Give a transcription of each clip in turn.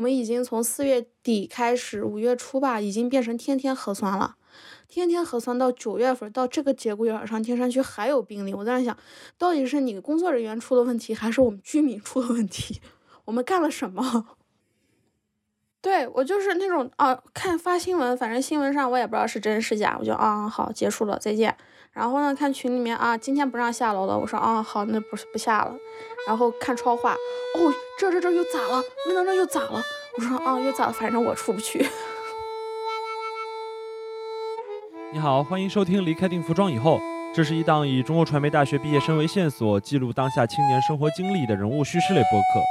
我们已经从四月底开始，五月初吧，已经变成天天核酸了。天天核酸到九月份，到这个节骨眼上，天山区还有病例。我在那想，到底是你工作人员出了问题，还是我们居民出了问题？我们干了什么？对我就是那种啊，看发新闻，反正新闻上我也不知道是真是假，我就啊好结束了，再见。然后呢，看群里面啊，今天不让下楼了，我说啊好，那不是不下了。然后看超话，哦这这这又咋了？那那那又咋了？我说啊又咋了？反正我出不去。你好，欢迎收听《离开定服装以后》，这是一档以中国传媒大学毕业生为线索，记录当下青年生活经历的人物叙事类播客。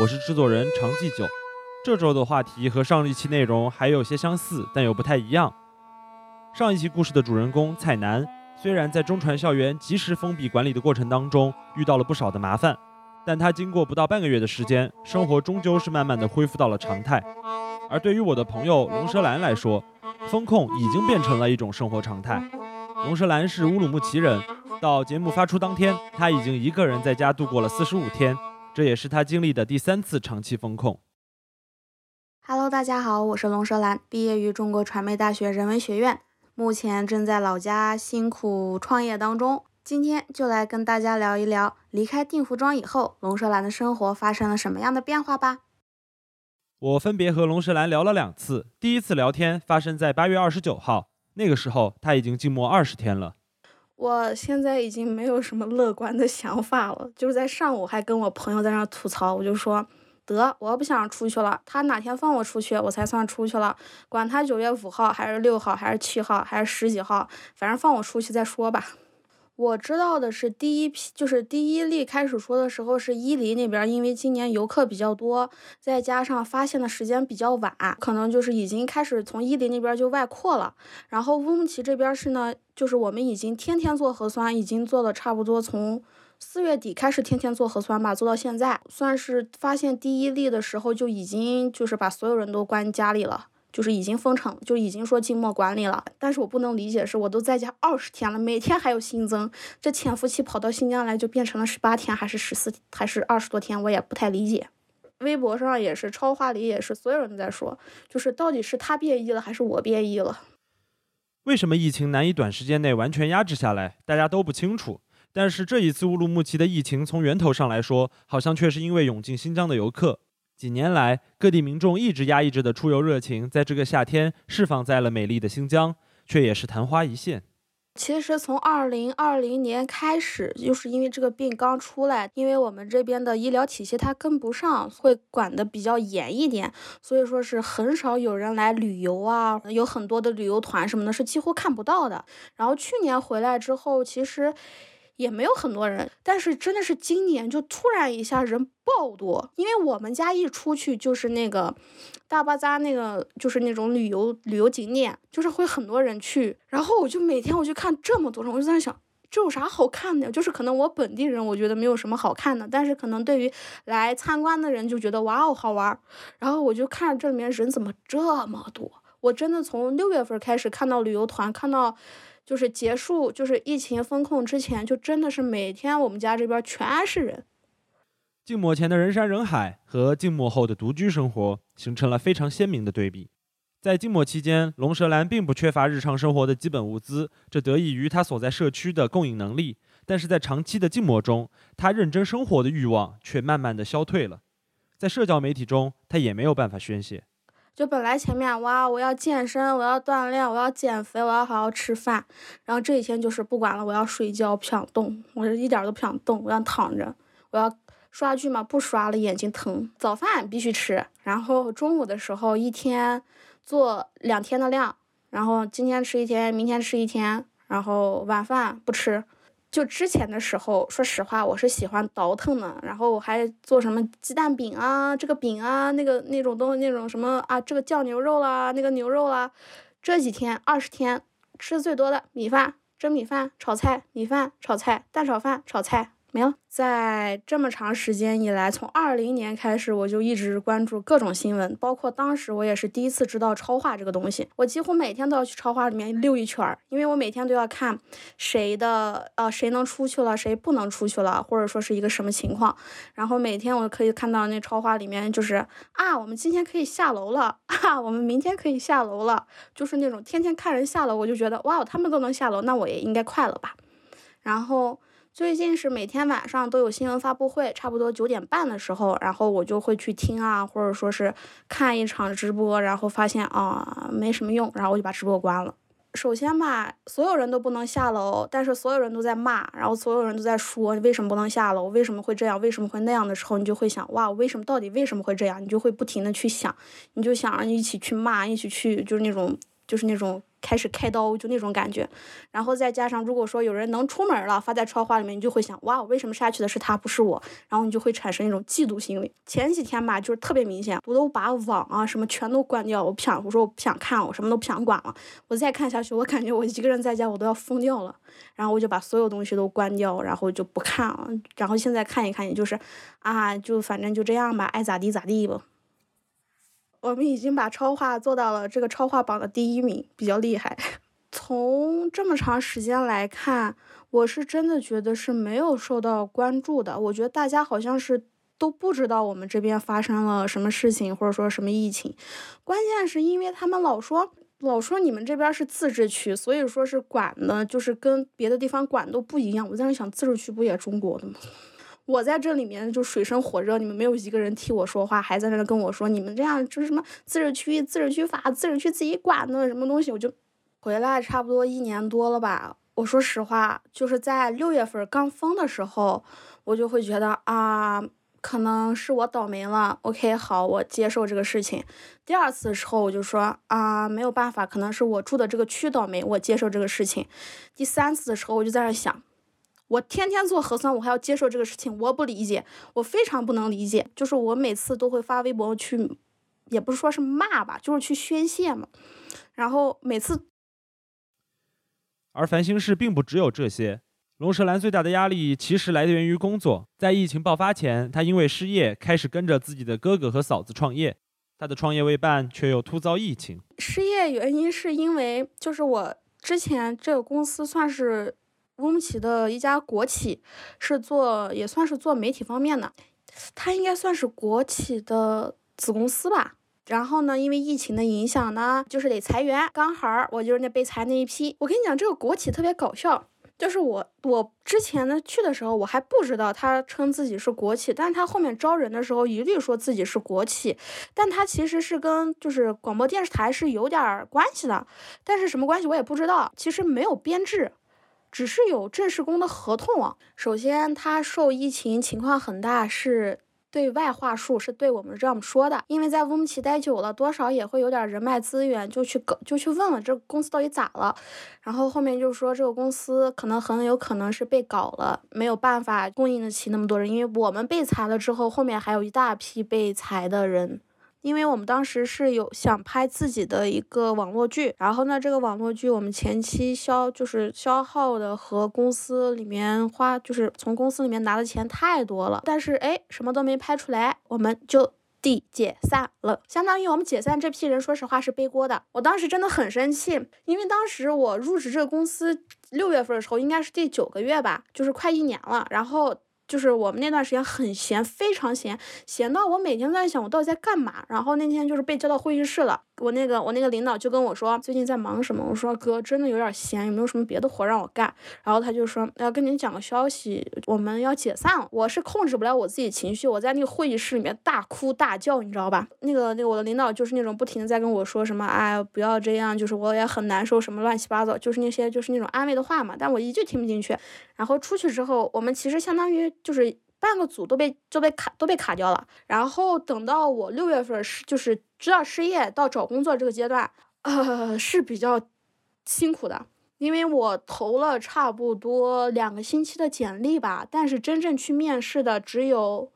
我是制作人常继久。这周的话题和上一期内容还有些相似，但又不太一样。上一期故事的主人公蔡楠，虽然在中传校园及时封闭管理的过程当中遇到了不少的麻烦，但他经过不到半个月的时间，生活终究是慢慢的恢复到了常态。而对于我的朋友龙舌兰来说，风控已经变成了一种生活常态。龙舌兰是乌鲁木齐人，到节目发出当天，他已经一个人在家度过了四十五天，这也是他经历的第三次长期风控。Hello，大家好，我是龙舌兰，毕业于中国传媒大学人文学院，目前正在老家辛苦创业当中。今天就来跟大家聊一聊，离开定福庄以后，龙舌兰的生活发生了什么样的变化吧。我分别和龙舌兰聊了两次，第一次聊天发生在八月二十九号，那个时候他已经静默二十天了。我现在已经没有什么乐观的想法了，就是在上午还跟我朋友在那吐槽，我就说得，我不想出去了，他哪天放我出去，我才算出去了，管他九月五号还是六号还是七号还是十几号，反正放我出去再说吧。我知道的是，第一批就是第一例开始说的时候是伊犁那边，因为今年游客比较多，再加上发现的时间比较晚，可能就是已经开始从伊犁那边就外扩了。然后乌鲁木齐这边是呢，就是我们已经天天做核酸，已经做了差不多从四月底开始天天做核酸吧，做到现在，算是发现第一例的时候就已经就是把所有人都关家里了。就是已经封城，就已经说静默管理了。但是我不能理解是，我都在家二十天了，每天还有新增，这潜伏期跑到新疆来就变成了十八天，还是十四，还是二十多天，我也不太理解。微博上也是，超话里也是，所有人都在说，就是到底是他变异了，还是我变异了？为什么疫情难以短时间内完全压制下来，大家都不清楚。但是这一次乌鲁木齐的疫情，从源头上来说，好像却是因为涌进新疆的游客。几年来，各地民众一直压抑着的出游热情，在这个夏天释放在了美丽的新疆，却也是昙花一现。其实从二零二零年开始，就是因为这个病刚出来，因为我们这边的医疗体系它跟不上，会管得比较严一点，所以说是很少有人来旅游啊，有很多的旅游团什么的，是几乎看不到的。然后去年回来之后，其实。也没有很多人，但是真的是今年就突然一下人爆多，因为我们家一出去就是那个大巴扎那个就是那种旅游旅游景点，就是会很多人去，然后我就每天我就看这么多人，我就在想这有啥好看的？就是可能我本地人我觉得没有什么好看的，但是可能对于来参观的人就觉得哇哦好玩，然后我就看这里面人怎么这么多，我真的从六月份开始看到旅游团看到。就是结束，就是疫情封控之前，就真的是每天我们家这边全是人。静默前的人山人海和静默后的独居生活，形成了非常鲜明的对比。在静默期间，龙舌兰并不缺乏日常生活的基本物资，这得益于他所在社区的供应能力。但是在长期的静默中，他认真生活的欲望却慢慢的消退了。在社交媒体中，他也没有办法宣泄。就本来前面哇，我要健身，我要锻炼，我要减肥，我要好好吃饭。然后这几天就是不管了，我要睡觉，不想动，我是一点都不想动，我想躺着。我要刷剧嘛，不刷了，眼睛疼。早饭必须吃，然后中午的时候一天做两天的量，然后今天吃一天，明天吃一天，然后晚饭不吃。就之前的时候，说实话，我是喜欢倒腾的，然后我还做什么鸡蛋饼啊，这个饼啊，那个那种东西，那种什么啊，这个酱牛肉啦，那个牛肉啦。这几天二十天吃的最多的米饭，蒸米饭、炒菜，米饭、炒菜，蛋炒饭、炒菜，没了。在这么长时间以来，从二零年开始，我就一直关注各种新闻，包括当时我也是第一次知道超话这个东西。我几乎每天都要去超话里面溜一圈儿，因为我每天都要看谁的呃谁能出去了，谁不能出去了，或者说是一个什么情况。然后每天我可以看到那超话里面就是啊，我们今天可以下楼了啊，我们明天可以下楼了，就是那种天天看人下楼，我就觉得哇，他们都能下楼，那我也应该快了吧。然后。最近是每天晚上都有新闻发布会，差不多九点半的时候，然后我就会去听啊，或者说是看一场直播，然后发现啊没什么用，然后我就把直播关了。首先吧，所有人都不能下楼，但是所有人都在骂，然后所有人都在说为什么不能下楼，为什么会这样，为什么会那样的时候，你就会想哇，为什么到底为什么会这样？你就会不停的去想，你就想一起去骂，一起去就是那种就是那种。开始开刀就那种感觉，然后再加上如果说有人能出门了，发在超话里面，你就会想哇，为什么杀去的是他不是我？然后你就会产生一种嫉妒心理。前几天吧，就是特别明显，我都把网啊什么全都关掉，我不想，我说我不想看，我什么都不想管了。我再看下去，我感觉我一个人在家我都要疯掉了。然后我就把所有东西都关掉，然后就不看了。然后现在看一看，也就是啊，就反正就这样吧，爱咋地咋地吧。我们已经把超话做到了这个超话榜的第一名，比较厉害。从这么长时间来看，我是真的觉得是没有受到关注的。我觉得大家好像是都不知道我们这边发生了什么事情，或者说什么疫情。关键是因为他们老说老说你们这边是自治区，所以说是管的，就是跟别的地方管都不一样。我在那想，自治区不也中国的吗？我在这里面就水深火热，你们没有一个人替我说话，还在那跟我说你们这样就是什么自治区、自治区法、自治区自己管的什么东西，我就回来差不多一年多了吧。我说实话，就是在六月份刚封的时候，我就会觉得啊，可能是我倒霉了。OK，好，我接受这个事情。第二次的时候，我就说啊，没有办法，可能是我住的这个区倒霉，我接受这个事情。第三次的时候，我就在那想。我天天做核酸，我还要接受这个事情，我不理解，我非常不能理解。就是我每次都会发微博去，也不是说是骂吧，就是去宣泄嘛。然后每次，而烦心事并不只有这些。龙舌兰最大的压力其实来源于工作。在疫情爆发前，他因为失业，开始跟着自己的哥哥和嫂子创业。他的创业未半，却又突遭疫情。失业原因是因为，就是我之前这个公司算是。乌鲁木齐的一家国企，是做也算是做媒体方面的，它应该算是国企的子公司吧。然后呢，因为疫情的影响呢，就是得裁员，刚好我就是那被裁那一批。我跟你讲，这个国企特别搞笑，就是我我之前呢去的时候，我还不知道他称自己是国企，但是他后面招人的时候一律说自己是国企，但他其实是跟就是广播电视台是有点关系的，但是什么关系我也不知道，其实没有编制。只是有正式工的合同啊。首先，他受疫情情况很大，是对外话术，是对我们这样说的。因为在乌鲁木齐待久了，多少也会有点人脉资源，就去搞，就去问了这公司到底咋了。然后后面就说这个公司可能很有可能是被搞了，没有办法供应得起那么多人。因为我们被裁了之后，后面还有一大批被裁的人。因为我们当时是有想拍自己的一个网络剧，然后呢，这个网络剧我们前期消就是消耗的和公司里面花，就是从公司里面拿的钱太多了，但是哎，什么都没拍出来，我们就地解散了。相当于我们解散这批人，说实话是背锅的。我当时真的很生气，因为当时我入职这个公司六月份的时候，应该是第九个月吧，就是快一年了，然后。就是我们那段时间很闲，非常闲，闲到我每天都在想我到底在干嘛。然后那天就是被叫到会议室了，我那个我那个领导就跟我说最近在忙什么。我说哥真的有点闲，有没有什么别的活让我干？然后他就说要跟你讲个消息，我们要解散了。我是控制不了我自己情绪，我在那个会议室里面大哭大叫，你知道吧？那个那个我的领导就是那种不停的在跟我说什么，哎不要这样，就是我也很难受，什么乱七八糟，就是那些就是那种安慰的话嘛。但我一句听不进去。然后出去之后，我们其实相当于。就是半个组都被都被卡都被卡掉了，然后等到我六月份是就是知道失业到找工作这个阶段，呃是比较辛苦的，因为我投了差不多两个星期的简历吧，但是真正去面试的只有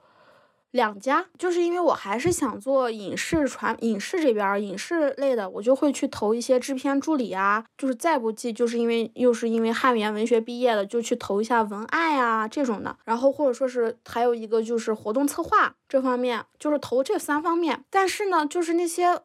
两家，就是因为我还是想做影视传影视这边影视类的，我就会去投一些制片助理啊，就是再不济就是因为又是因为汉语言文学毕业的，就去投一下文案呀这种的，然后或者说是还有一个就是活动策划这方面，就是投这三方面，但是呢，就是那些。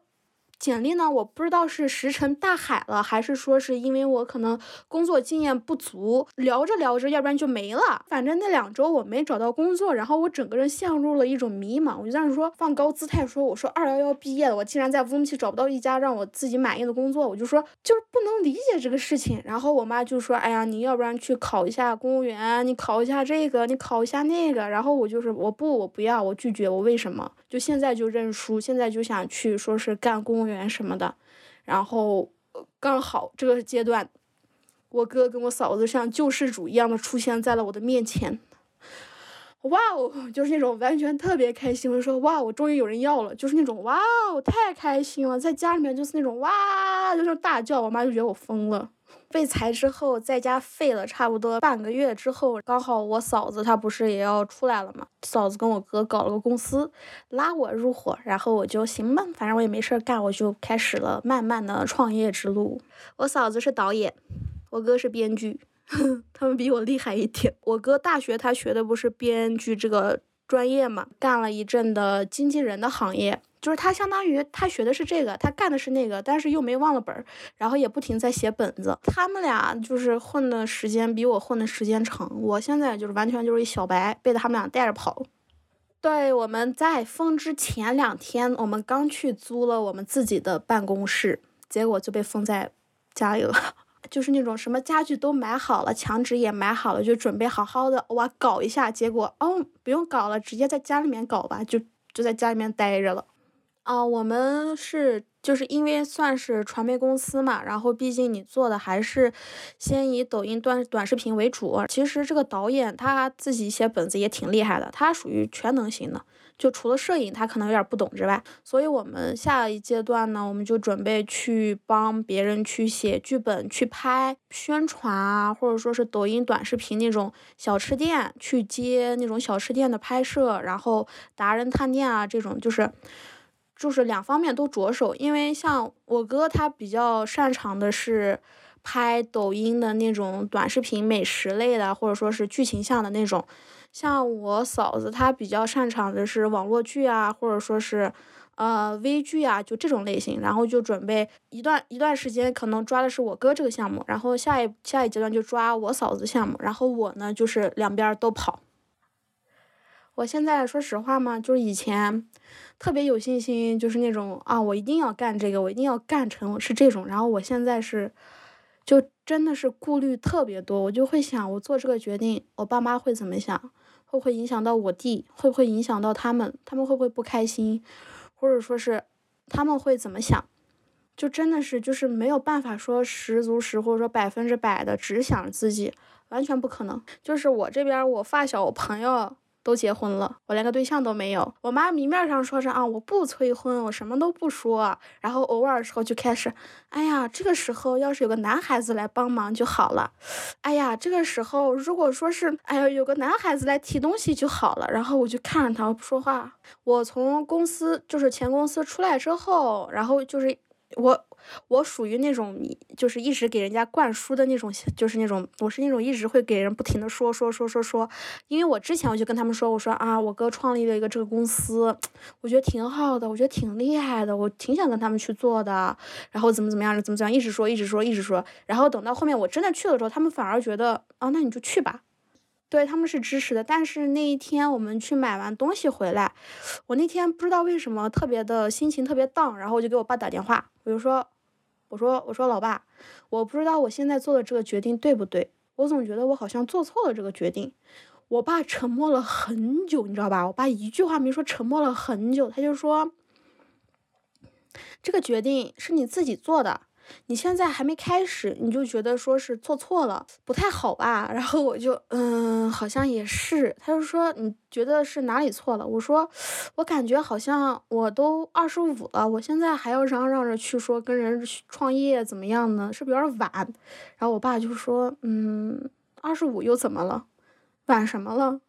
简历呢？我不知道是石沉大海了，还是说是因为我可能工作经验不足，聊着聊着，要不然就没了。反正那两周我没找到工作，然后我整个人陷入了一种迷茫。我就在那说放高姿态说，我说二幺幺毕业了，我竟然在乌鲁木齐找不到一家让我自己满意的工作，我就说就是不能理解这个事情。然后我妈就说，哎呀，你要不然去考一下公务员，你考一下这个，你考一下那个。然后我就是我不，我不要，我拒绝，我为什么？就现在就认输，现在就想去说是干公务员什么的，然后刚好这个阶段，我哥跟我嫂子像救世主一样的出现在了我的面前，哇哦，就是那种完全特别开心，我就说哇，我终于有人要了，就是那种哇哦，太开心了，在家里面就是那种哇，就是大叫，我妈就觉得我疯了。被裁之后，在家废了差不多半个月之后，刚好我嫂子她不是也要出来了嘛？嫂子跟我哥搞了个公司，拉我入伙，然后我就行吧，反正我也没事干，我就开始了漫漫的创业之路。我嫂子是导演，我哥是编剧，他们比我厉害一点。我哥大学他学的不是编剧这个专业嘛，干了一阵的经纪人的行业。就是他相当于他学的是这个，他干的是那个，但是又没忘了本儿，然后也不停在写本子。他们俩就是混的时间比我混的时间长，我现在就是完全就是一小白，被他们俩带着跑。对，我们在封之前两天，我们刚去租了我们自己的办公室，结果就被封在家里了。就是那种什么家具都买好了，墙纸也买好了，就准备好好的哇搞一下，结果哦不用搞了，直接在家里面搞吧，就就在家里面待着了。啊，我们是就是因为算是传媒公司嘛，然后毕竟你做的还是先以抖音短短视频为主。其实这个导演他自己写本子也挺厉害的，他属于全能型的，就除了摄影他可能有点不懂之外，所以我们下一阶段呢，我们就准备去帮别人去写剧本、去拍宣传啊，或者说是抖音短视频那种小吃店去接那种小吃店的拍摄，然后达人探店啊这种就是。就是两方面都着手，因为像我哥他比较擅长的是拍抖音的那种短视频、美食类的，或者说是剧情向的那种。像我嫂子她比较擅长的是网络剧啊，或者说是呃微剧啊，就这种类型。然后就准备一段一段时间，可能抓的是我哥这个项目，然后下一下一阶段就抓我嫂子项目，然后我呢就是两边都跑。我现在说实话嘛，就是以前特别有信心，就是那种啊，我一定要干这个，我一定要干成，是这种。然后我现在是，就真的是顾虑特别多，我就会想，我做这个决定，我爸妈会怎么想？会不会影响到我弟？会不会影响到他们？他们会不会不开心？或者说是他们会怎么想？就真的是就是没有办法说十足十或者说百分之百的只想自己，完全不可能。就是我这边，我发小，我朋友。都结婚了，我连个对象都没有。我妈明面上说着啊，我不催婚，我什么都不说。然后偶尔的时候就开始，哎呀，这个时候要是有个男孩子来帮忙就好了。哎呀，这个时候如果说是，哎呀，有个男孩子来提东西就好了。然后我就看着他，我不说话。我从公司就是前公司出来之后，然后就是我。我属于那种，就是一直给人家灌输的那种，就是那种，我是那种一直会给人不停的说说说说说，因为我之前我就跟他们说，我说啊，我哥创立了一个这个公司，我觉得挺好的，我觉得挺厉害的，我挺想跟他们去做的，然后怎么怎么样，怎么怎么样，一直说一直说一直说，然后等到后面我真的去了之后，他们反而觉得啊，那你就去吧。对他们是支持的，但是那一天我们去买完东西回来，我那天不知道为什么特别的心情特别荡，然后我就给我爸打电话，我就说，我说我说老爸，我不知道我现在做的这个决定对不对，我总觉得我好像做错了这个决定。我爸沉默了很久，你知道吧？我爸一句话没说，沉默了很久，他就说，这个决定是你自己做的。你现在还没开始，你就觉得说是做错了，不太好吧？然后我就，嗯，好像也是。他就说你觉得是哪里错了？我说，我感觉好像我都二十五了，我现在还要嚷嚷着去说跟人创业怎么样呢？是不是有点晚？然后我爸就说，嗯，二十五又怎么了？晚什么了？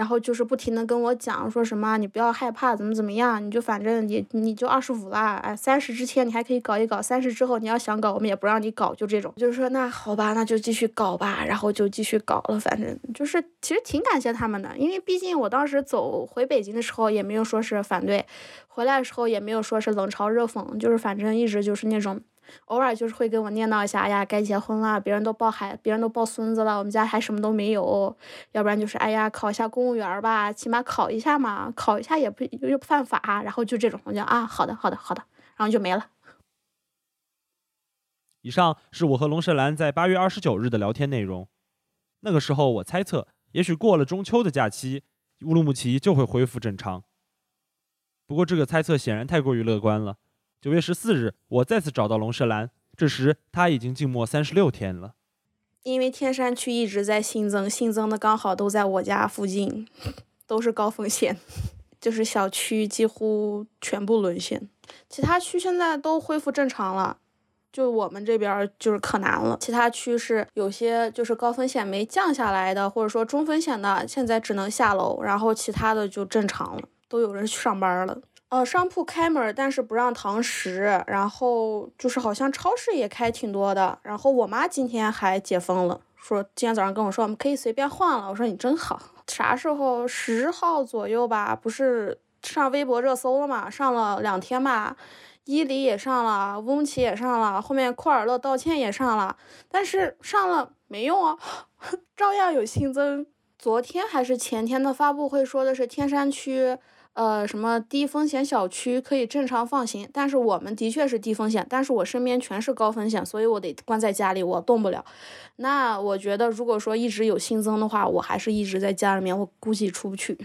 然后就是不停的跟我讲说什么你不要害怕怎么怎么样，你就反正你你就二十五了，哎，三十之前你还可以搞一搞，三十之后你要想搞我们也不让你搞，就这种，就是说那好吧，那就继续搞吧，然后就继续搞了，反正就是其实挺感谢他们的，因为毕竟我当时走回北京的时候也没有说是反对，回来的时候也没有说是冷嘲热讽，就是反正一直就是那种。偶尔就是会跟我念叨一下，哎呀，该结婚了，别人都抱孩，别人都抱孙子了，我们家还什么都没有。要不然就是，哎呀，考一下公务员吧，起码考一下嘛，考一下也不又不犯法。然后就这种，我就啊，好的，好的，好的，然后就没了。以上是我和龙舌兰在八月二十九日的聊天内容。那个时候我猜测，也许过了中秋的假期，乌鲁木齐就会恢复正常。不过这个猜测显然太过于乐观了。九月十四日，我再次找到龙舌兰，这时他已经静默三十六天了。因为天山区一直在新增，新增的刚好都在我家附近，都是高风险，就是小区几乎全部沦陷。其他区现在都恢复正常了，就我们这边就是可难了。其他区是有些就是高风险没降下来的，或者说中风险的，现在只能下楼，然后其他的就正常了，都有人去上班了。呃，商铺开门，但是不让堂食，然后就是好像超市也开挺多的。然后我妈今天还解封了，说今天早上跟我说我们可以随便换了。我说你真好。啥时候十号左右吧，不是上微博热搜了嘛？上了两天吧，伊犁也上了，乌鲁木齐也上了，后面库尔勒道歉也上了，但是上了没用啊，照样有新增。昨天还是前天的发布会说的是天山区。呃，什么低风险小区可以正常放行，但是我们的确是低风险，但是我身边全是高风险，所以我得关在家里，我动不了。那我觉得，如果说一直有新增的话，我还是一直在家里面，我估计出不去。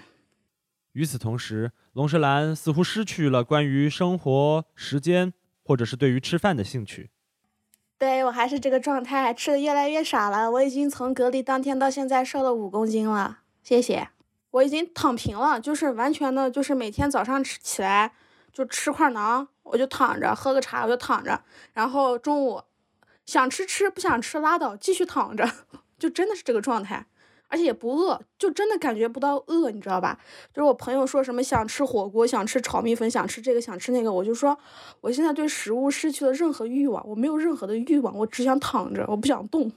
与此同时，龙舌兰似乎失去了关于生活时间，或者是对于吃饭的兴趣。对我还是这个状态，吃的越来越少了。我已经从隔离当天到现在瘦了五公斤了，谢谢。我已经躺平了，就是完全的，就是每天早上吃起来就吃块馕，我就躺着喝个茶，我就躺着，然后中午想吃吃，不想吃拉倒，继续躺着，就真的是这个状态，而且也不饿，就真的感觉不到饿，你知道吧？就是我朋友说什么想吃火锅，想吃炒米粉，想吃这个，想吃那个，我就说我现在对食物失去了任何欲望，我没有任何的欲望，我只想躺着，我不想动。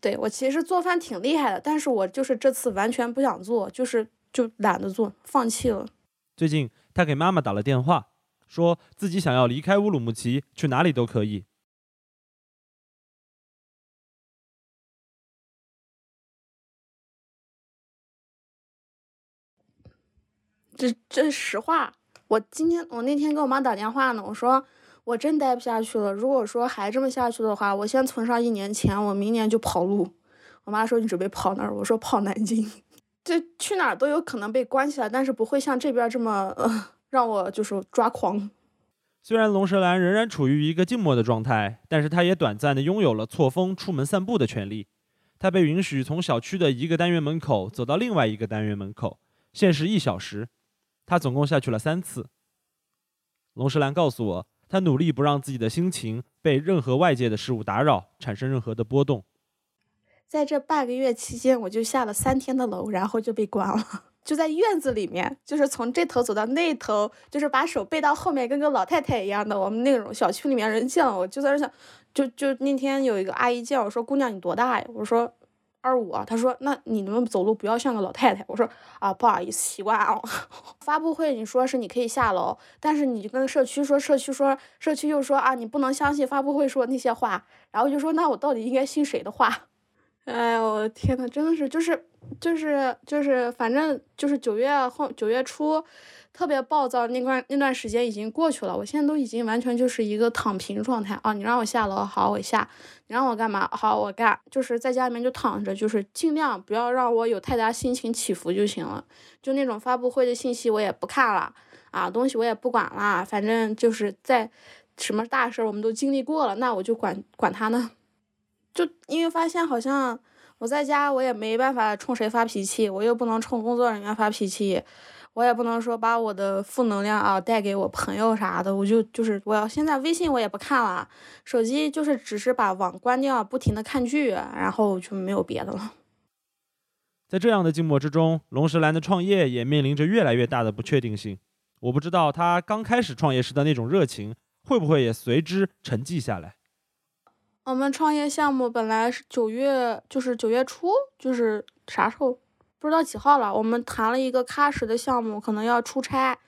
对我其实做饭挺厉害的，但是我就是这次完全不想做，就是就懒得做，放弃了。最近他给妈妈打了电话，说自己想要离开乌鲁木齐，去哪里都可以。这这是实话，我今天我那天给我妈打电话呢，我说。我真待不下去了。如果说还这么下去的话，我先存上一年钱，我明年就跑路。我妈说你准备跑哪儿？我说跑南京。这去哪儿都有可能被关起来，但是不会像这边这么呃让我就是抓狂。虽然龙舌兰仍然处于一个静默的状态，但是他也短暂的拥有了错峰出门散步的权利。他被允许从小区的一个单元门口走到另外一个单元门口，限时一小时。他总共下去了三次。龙舌兰告诉我。他努力不让自己的心情被任何外界的事物打扰，产生任何的波动。在这半个月期间，我就下了三天的楼，然后就被关了，就在院子里面，就是从这头走到那头，就是把手背到后面，跟个老太太一样的。我们那种小区里面人见了我就在那想，就就那天有一个阿姨见我说：“姑娘，你多大呀？”我说。二五啊，他说：“那你能不能走路不要像个老太太？”我说：“啊，不好意思，习惯啊。”发布会你说是你可以下楼，但是你就跟社区说，社区说，社区又说啊，你不能相信发布会说那些话，然后就说那我到底应该信谁的话？哎呦，我的天呐，真的是，就是就是就是，反正就是九月后九月初。特别暴躁那段那段时间已经过去了，我现在都已经完全就是一个躺平状态啊！你让我下楼，好我下；你让我干嘛，好我干。就是在家里面就躺着，就是尽量不要让我有太大心情起伏就行了。就那种发布会的信息我也不看了啊，东西我也不管了，反正就是在什么大事我们都经历过了，那我就管管他呢。就因为发现好像我在家我也没办法冲谁发脾气，我又不能冲工作人员发脾气。我也不能说把我的负能量啊带给我朋友啥的，我就就是我要现在微信我也不看了，手机就是只是把网关掉，不停的看剧，然后就没有别的了。在这样的静默之中，龙石兰的创业也面临着越来越大的不确定性。我不知道他刚开始创业时的那种热情，会不会也随之沉寂下来。我们创业项目本来是九月，就是九月初，就是啥时候不知道几号了。我们谈了一个喀什的项目，可能要出差，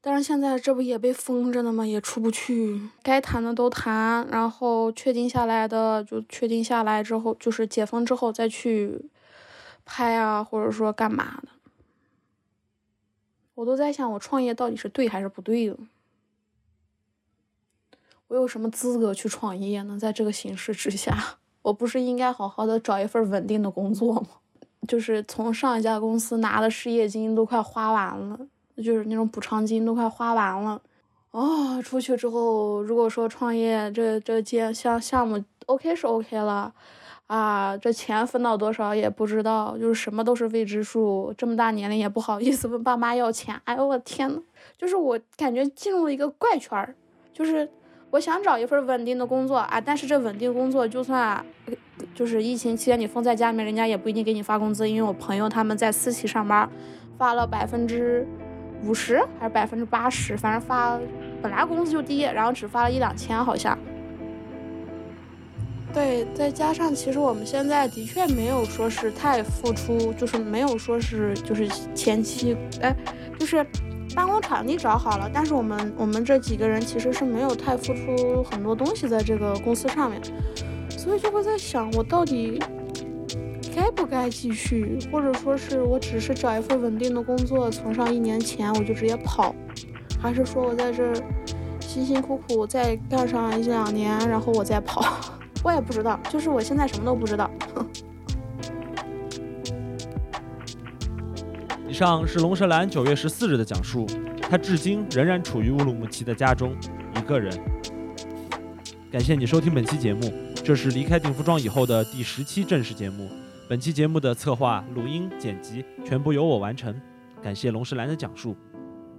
但是现在这不也被封着呢吗？也出不去。该谈的都谈，然后确定下来的就确定下来之后，就是解封之后再去拍啊，或者说干嘛的。我都在想，我创业到底是对还是不对的？我有什么资格去创业呢？在这个形势之下，我不是应该好好的找一份稳定的工作吗？就是从上一家公司拿的失业金都快花完了，就是那种补偿金都快花完了。哦，出去之后，如果说创业，这这件项项目 OK 是 OK 了，啊，这钱分到多少也不知道，就是什么都是未知数。这么大年龄也不好意思问爸妈要钱。哎呦我天呐，就是我感觉进入了一个怪圈儿，就是。我想找一份稳定的工作啊，但是这稳定工作就算就是疫情期间你封在家里面，人家也不一定给你发工资。因为我朋友他们在私企上班，发了百分之五十还是百分之八十，反正发本来工资就低，然后只发了一两千好像。对，再加上其实我们现在的确没有说是太付出，就是没有说是就是前期哎，就是。办公场地找好了，但是我们我们这几个人其实是没有太付出很多东西在这个公司上面，所以就会在想，我到底该不该继续，或者说是我只是找一份稳定的工作，存上一年钱我就直接跑，还是说我在这辛辛苦苦再干上一两年，然后我再跑，我也不知道，就是我现在什么都不知道。以上是龙舌兰九月十四日的讲述，他至今仍然处于乌鲁木齐的家中，一个人。感谢你收听本期节目，这是离开定服装以后的第十期正式节目。本期节目的策划、录音、剪辑全部由我完成，感谢龙石兰的讲述。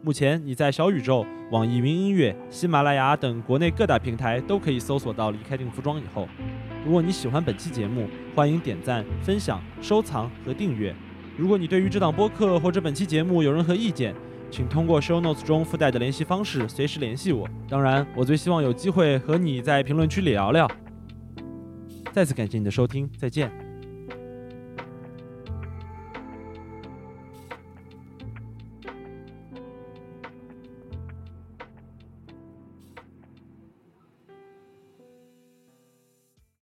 目前你在小宇宙、网易云音乐、喜马拉雅等国内各大平台都可以搜索到离开定服装以后。如果你喜欢本期节目，欢迎点赞、分享、收藏和订阅。如果你对于这档播客或者本期节目有任何意见，请通过 show notes 中附带的联系方式随时联系我。当然，我最希望有机会和你在评论区里聊聊。再次感谢你的收听，再见。